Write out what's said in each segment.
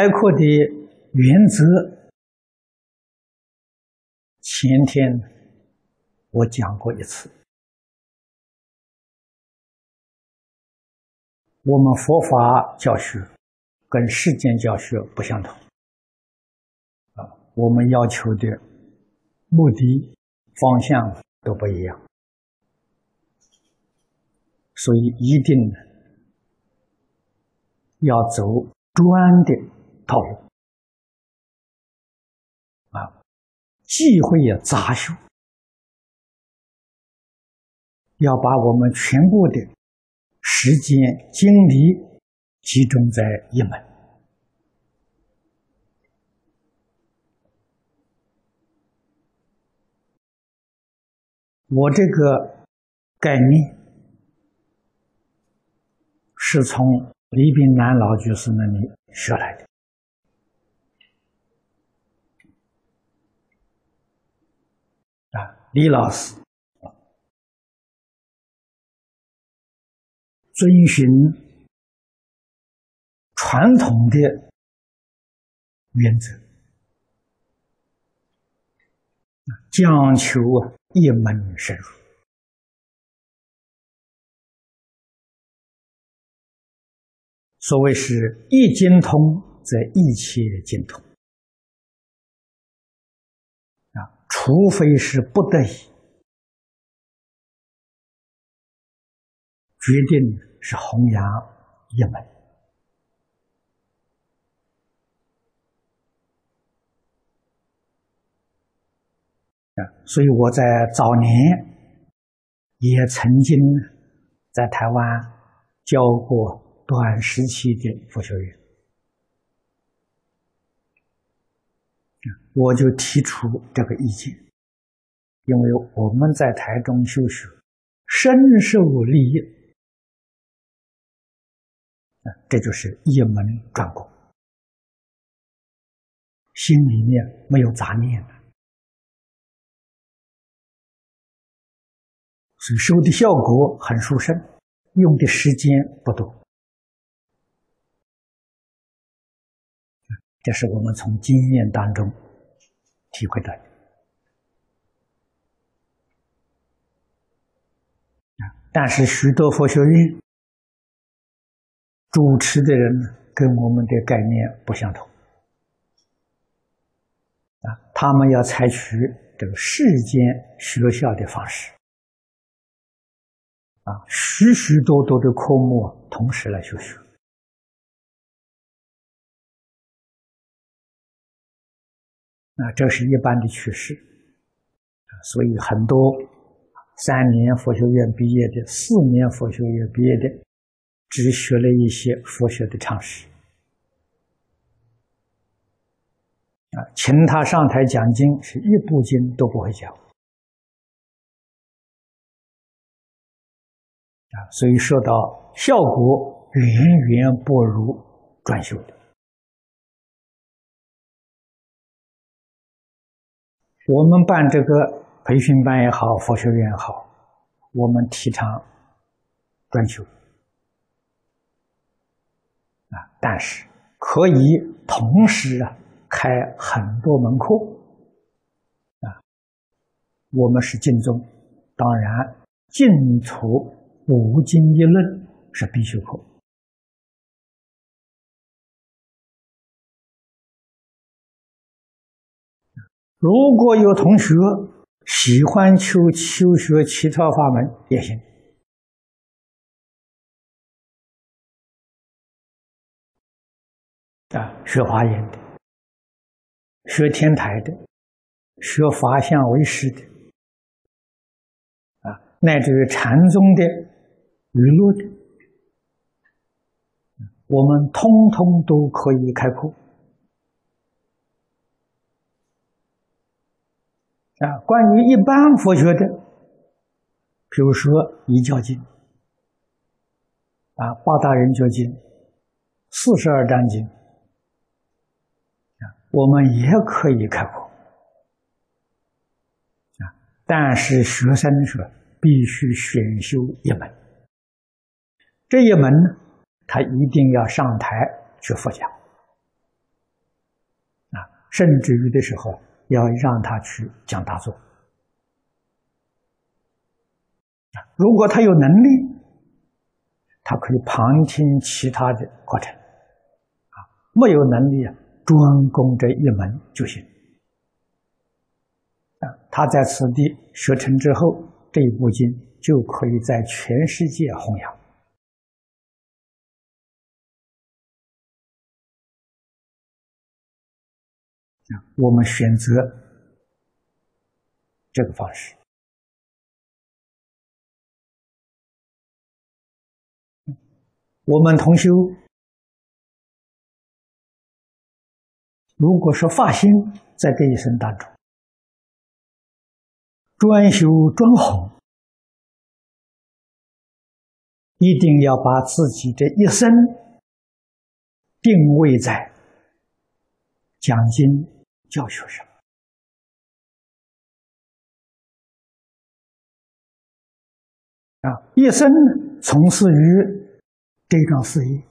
开阔的原则，前天我讲过一次。我们佛法教学跟世间教学不相同啊，我们要求的目的方向都不一样，所以一定要走专的。套路啊，忌讳也杂修，要把我们全部的时间精力集中在一门。我这个概念是从李炳南老居士那里学来的。李老师遵循传统的原则，讲求一门深入。所谓是一精通，则一切精通。除非是不得已，决定是弘扬一门。所以我在早年也曾经在台湾教过短时期的佛学院。我就提出这个意见，因为我们在台中修学，深受利益，这就是一门专攻，心里面没有杂念的，所以收的效果很殊胜，用的时间不多。这是我们从经验当中体会到的但是许多佛学院主持的人跟我们的概念不相同啊，他们要采取这个世间学校的方式啊，许许多多的科目同时来学学。啊，这是一般的趋势，所以很多三年佛学院毕业的、四年佛学院毕业的，只学了一些佛学的常识，啊，请他上台讲经，是一部经都不会讲，啊，所以说到效果远远不如专修的。我们办这个培训班也好，佛学院也好，我们提倡专修啊，但是可以同时啊开很多门课啊。我们是净宗，当然净土五经一论是必修课。如果有同学喜欢修修学其他法门也行，啊，学华严的，学天台的，学法相为师的，啊，乃至于禅宗的、语录的，我们通通都可以开课。啊，关于一般佛学的，比如说《一教经》啊，《八大人觉经》、四十二章经啊，我们也可以开课啊，但是学生说必须选修一门，这一门呢，他一定要上台去佛讲。甚至于的时候要让他去讲大作。如果他有能力，他可以旁听其他的课程，啊，没有能力啊，专攻这一门就行。啊，他在此地学成之后，这一部经就可以在全世界弘扬。我们选择这个方式。我们同修，如果说发心在这一生当中专修专弘，一定要把自己这一生定位在讲经。教学生啊，一生从事于这桩事业，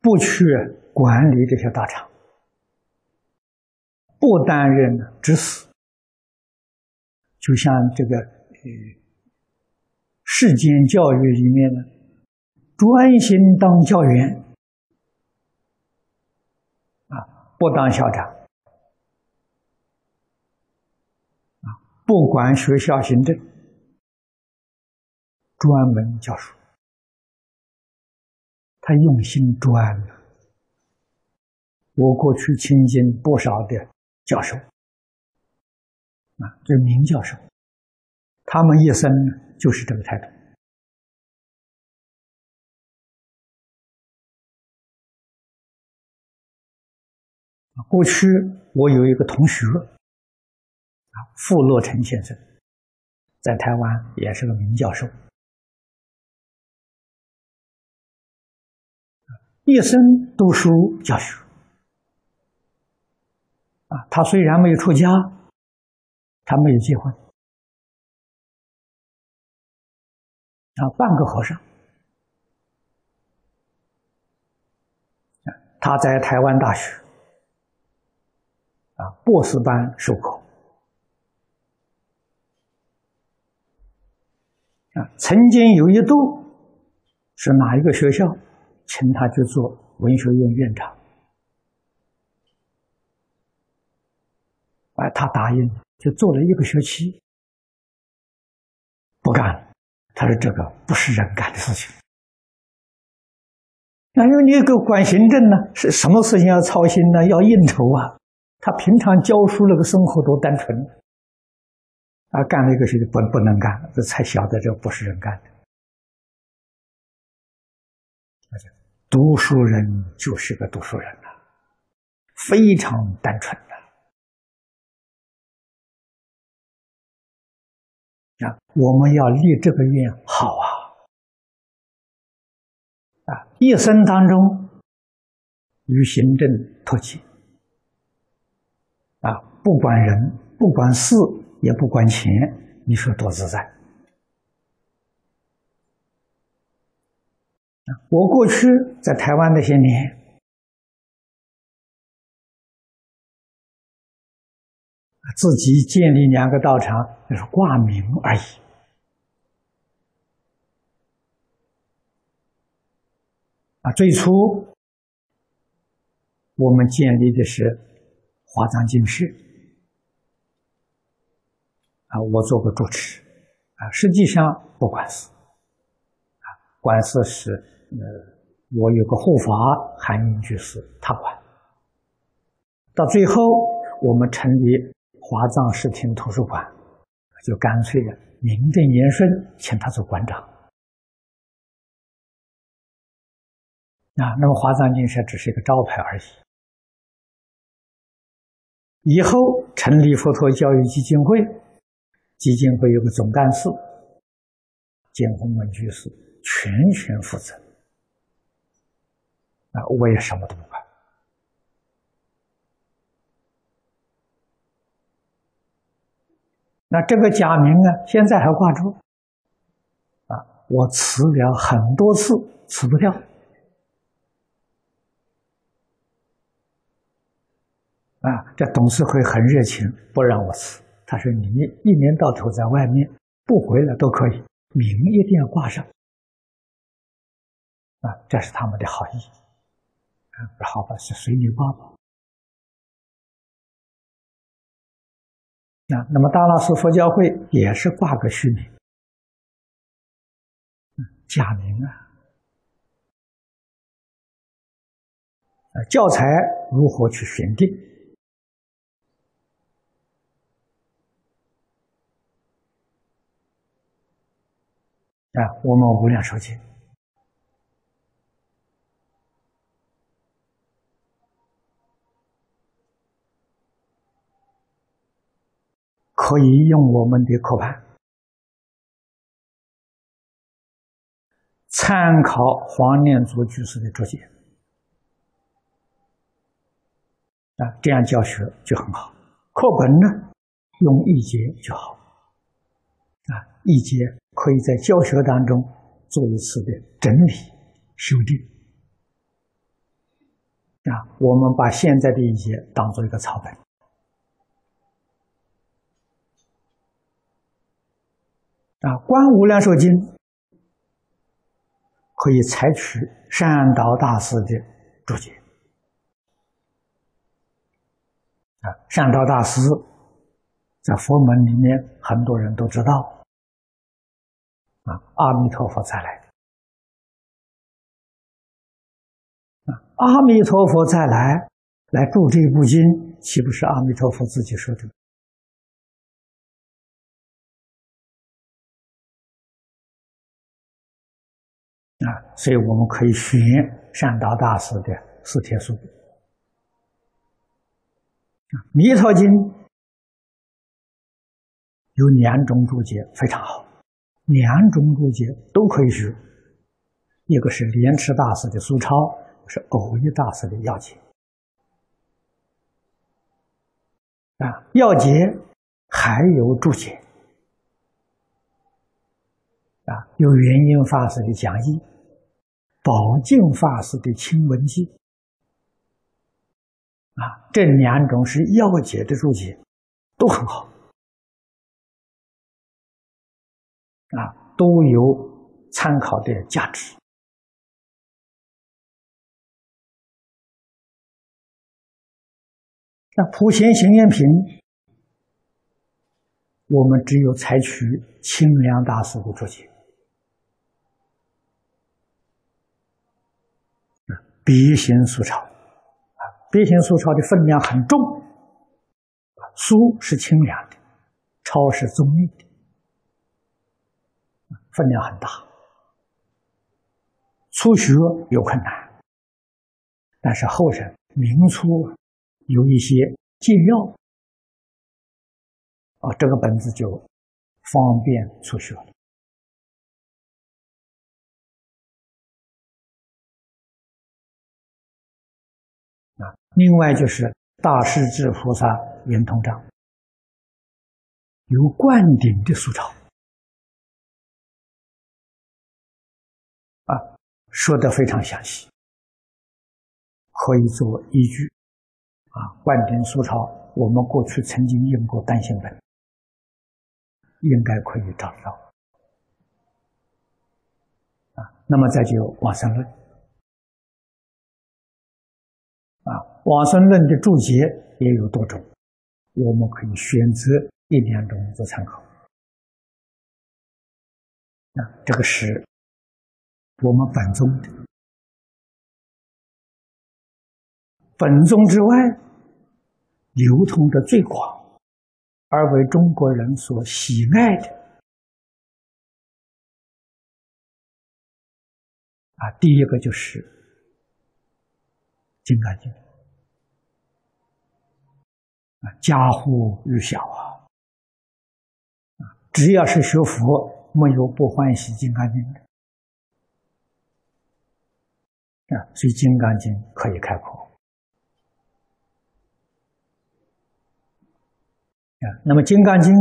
不去管理这些大厂，不担任执事，就像这个呃世间教育里面呢。专心当教员啊，不当校长啊，不管学校行政，专门教书。他用心专了。我过去亲近不少的教授啊，这名教授，他们一生就是这个态度。过去我有一个同学，啊，傅洛成先生，在台湾也是个名教授，一生读书教学，啊，他虽然没有出家，他没有结婚，啊，半个和尚，他在台湾大学。啊，博士班授课啊，曾经有一度是哪一个学校请他去做文学院院长，啊，他答应，就做了一个学期，不干了。他说：“这个不是人干的事情。”那因为你个管行政呢，是什么事情要操心呢？要应酬啊。他平常教书那个生活多单纯，啊，干了一个事情不不能干，这才晓得这不是人干的。读书人就是个读书人呐，非常单纯的。啊，我们要立这个愿好啊，啊，一生当中与行政脱节。啊，不管人，不管事，也不管钱，你说多自在？我过去在台湾那些年，自己建立两个道场，就是挂名而已。啊，最初我们建立的是。华藏经室啊，我做过主持啊，实际上不管事啊，管事是呃，我有个护法韩英居士他管。到最后，我们成立华藏视听图书馆，就干脆的名正言顺请他做馆长啊。那么华藏经舍只是一个招牌而已。以后成立佛陀教育基金会，基金会有个总干事，建宏文居士全权负责。啊，我也什么都不管。那这个假名呢，现在还挂着。啊，我辞了很多次，辞不掉。啊，这董事会很热情，不让我辞。他说：“你一年到头在外面不回来都可以，名一定要挂上。”啊，这是他们的好意。啊，好吧，随你挂吧。那那么大老寺佛教会也是挂个虚名，假名。啊，教材如何去选定？啊，我们无量寿经可以用我们的课盘参考黄念祖居士的注解啊，这样教学就很好。课本呢，用一节就好啊，一节。可以在教学当中做一次的整理修订。啊，我们把现在的一些当做一个草本。啊，《观无量寿经》可以采取善导大师的注解。啊，善导大师在佛门里面很多人都知道。啊，阿弥陀佛再来！啊，阿弥陀佛再来，来助这部经，岂不是阿弥陀佛自己说的？啊，所以我们可以选善导大师的四帖书。啊，《弥陀经》有两种注解，非常好。两种注解都可以学，一个是莲池大师的苏超，是偶一大师的要解。啊，要解还有注解，啊，有元音法师的讲义，宝镜法师的清文记，啊，这两种是要解的注解，都很好。啊，都有参考的价值。那普贤行愿品，我们只有采取清凉大师的注解。别行素抄，啊，别行素抄的分量很重，书是清凉的，抄是中立的。分量很大，初学有困难，但是后人明初有一些借要，啊，这个本子就方便初学了。啊，另外就是大势至菩萨圆通章，有灌顶的素抄。说的非常详细，可以做依据。啊，灌顶素抄，我们过去曾经印过单行本，应该可以找到。啊，那么再就往生论。啊，往生论的注解也有多种，我们可以选择一两种做参考。啊，这个是。我们本宗的本宗之外，流通的最广，而为中国人所喜爱的啊，第一个就是《金刚经》啊，家户日小，啊，只要是学佛，没有不欢喜《金刚经》的。啊，所以《金刚经》可以开口啊。那么《金刚经》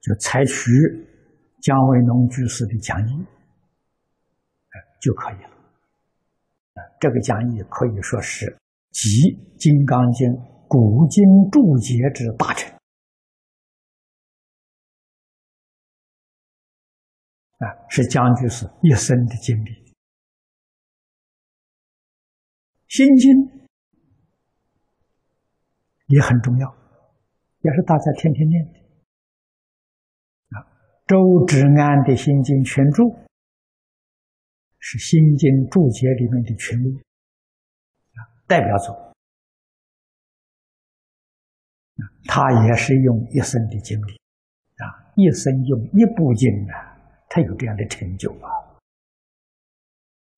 就采取姜维农居士的讲义，就可以了。这个讲义可以说是集《金刚经》古今注解之大成。啊，是将军是一生的经历。心经也很重要，也是大家天天念的。啊，周芷安的心经全注是心经注解里面的群录，啊，代表作。他也是用一生的经历，啊，一生用一部经啊，他有这样的成就啊。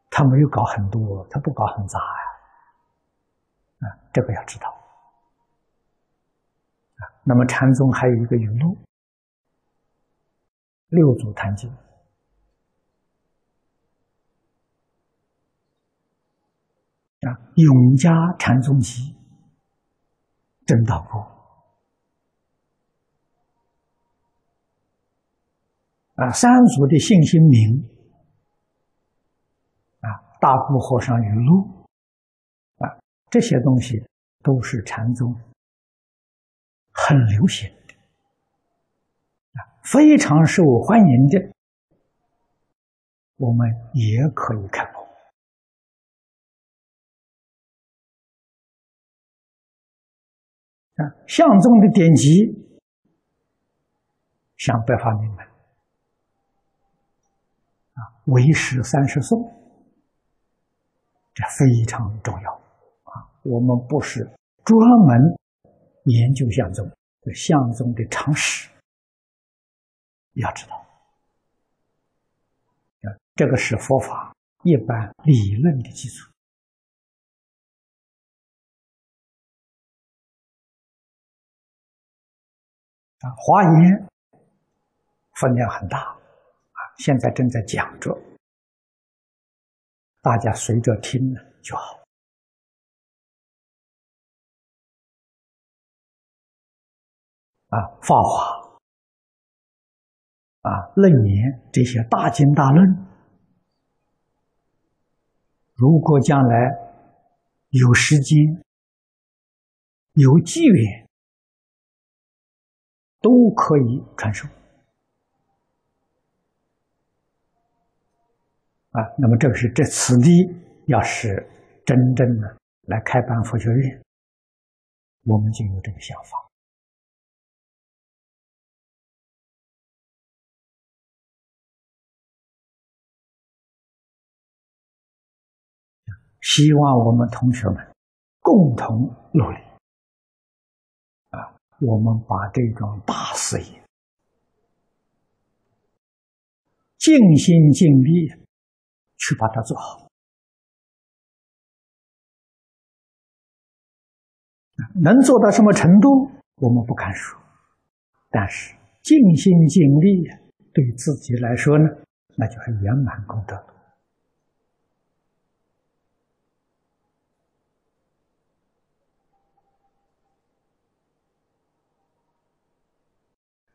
他没有搞很多，他不搞很杂呀。这个要知道啊。那么禅宗还有一个语录，《六祖坛经》啊，《永嘉禅宗集》真道部啊，三祖的信心明啊，《大部和尚语录》。这些东西都是禅宗很流行的啊，非常受欢迎的，我们也可以看到啊。相宗的典籍，像《白发明门》啊，《为师三十颂》，这非常重要。我们不是专门研究相宗，相宗的常识要知道，这个是佛法一般理论的基础啊。华严分量很大啊，现在正在讲着，大家随着听呢就好。啊，法华啊，楞严这些大经大论，如果将来有时间、有机缘，都可以传授。啊，那么这个是这此地，要是真正的来开办佛学院，我们就有这个想法。希望我们同学们共同努力啊！我们把这桩大事业尽心尽力去把它做好。能做到什么程度，我们不敢说，但是尽心尽力对自己来说呢，那就是圆满功德了。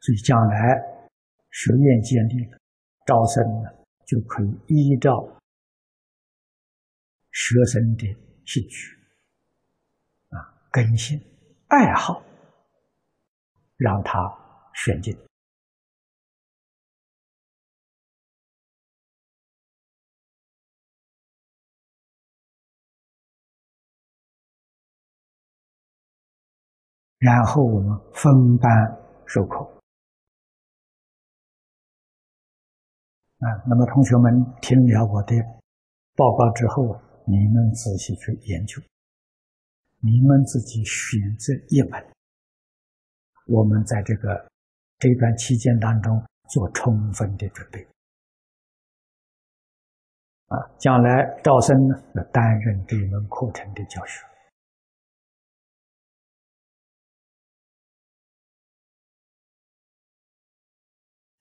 所以将来学院建立了，招生呢就可以依照学生的兴趣、啊根性、爱好，让他选进，然后我们分班授课。啊，那么同学们听了我的报告之后，你们仔细去研究，你们自己选择一门，我们在这个这段期间当中做充分的准备。啊，将来招生呢，要担任这门课程的教学。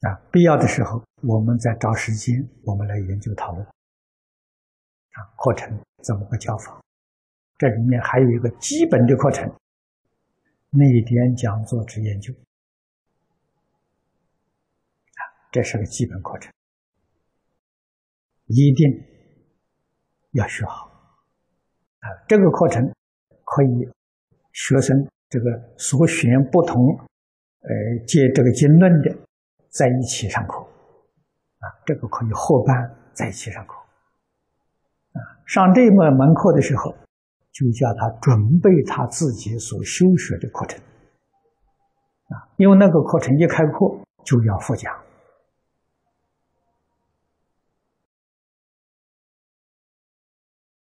啊，必要的时候，我们再找时间，我们来研究讨论。啊，课程怎么个教法？这里面还有一个基本的课程，内点讲座之研究。啊，这是个基本课程，一定要学好啊。这个课程可以学生这个所选不同呃借这个经论的在一起上课啊，这个可以合班在一起上课啊。上这门门课的时候，就叫他准备他自己所修学的课程啊，因为那个课程一开课就要复讲。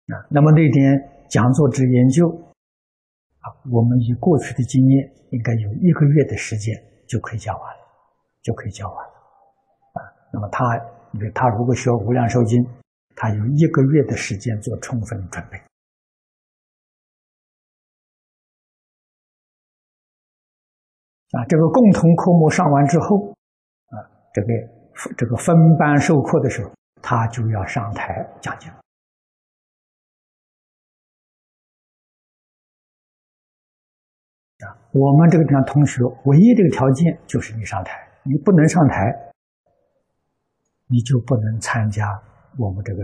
啊，那么那点讲座之研究，啊，我们以过去的经验，应该有一个月的时间就可以讲完了，就可以教完了。啊，那么他，因为他如果学《无量寿经》，他有一个月的时间做充分准备。啊，这个共同科目上完之后，啊，这个这个分班授课的时候，他就要上台讲经。啊，我们这个地方同学唯一这个条件就是你上台，你不能上台，你就不能参加我们这个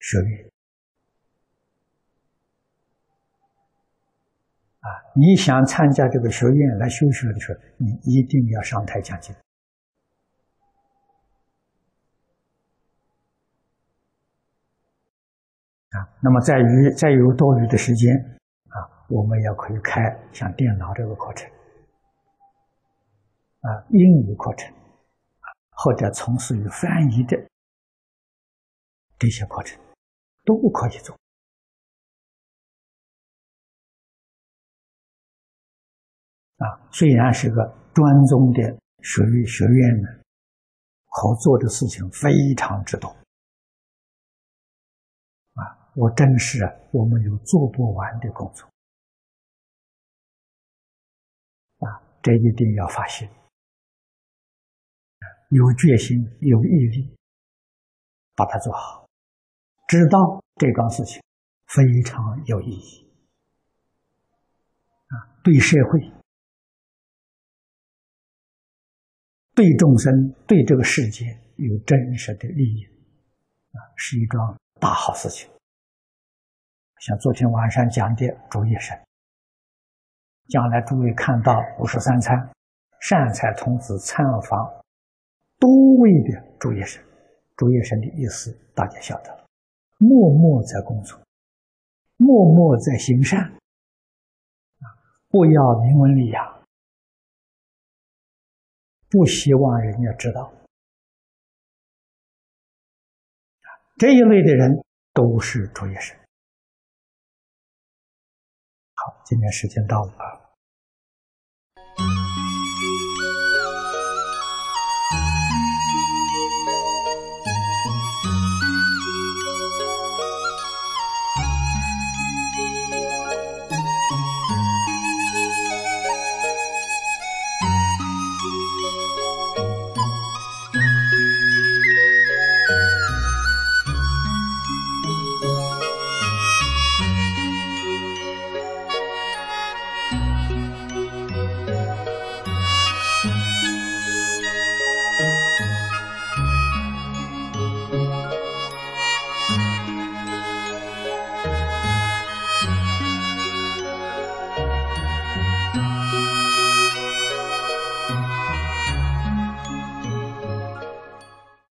学院。啊，你想参加这个学院来修学的时候，你一定要上台讲经。啊，那么在于再有多余的时间啊。我们也可以开像电脑这个课程，啊，英语课程，或者从事于翻译的这些课程，都不可以做。啊，虽然是个专宗的学学院呢，合作的事情非常之多。啊，我真是我们有做不完的工作。啊这一定要发心，有决心、有毅力，把它做好。知道这桩事情非常有意义啊，对社会、对众生、对这个世界有真实的利益啊，是一桩大好事情。像昨天晚上讲的主业生。将来诸位看到五十三参善财童子参访多位的诸业神，主业神的意思大家晓得了，默默在工作，默默在行善，啊，不要名闻利养，不希望人家知道，这一类的人都是主业神。好，今天时间到了。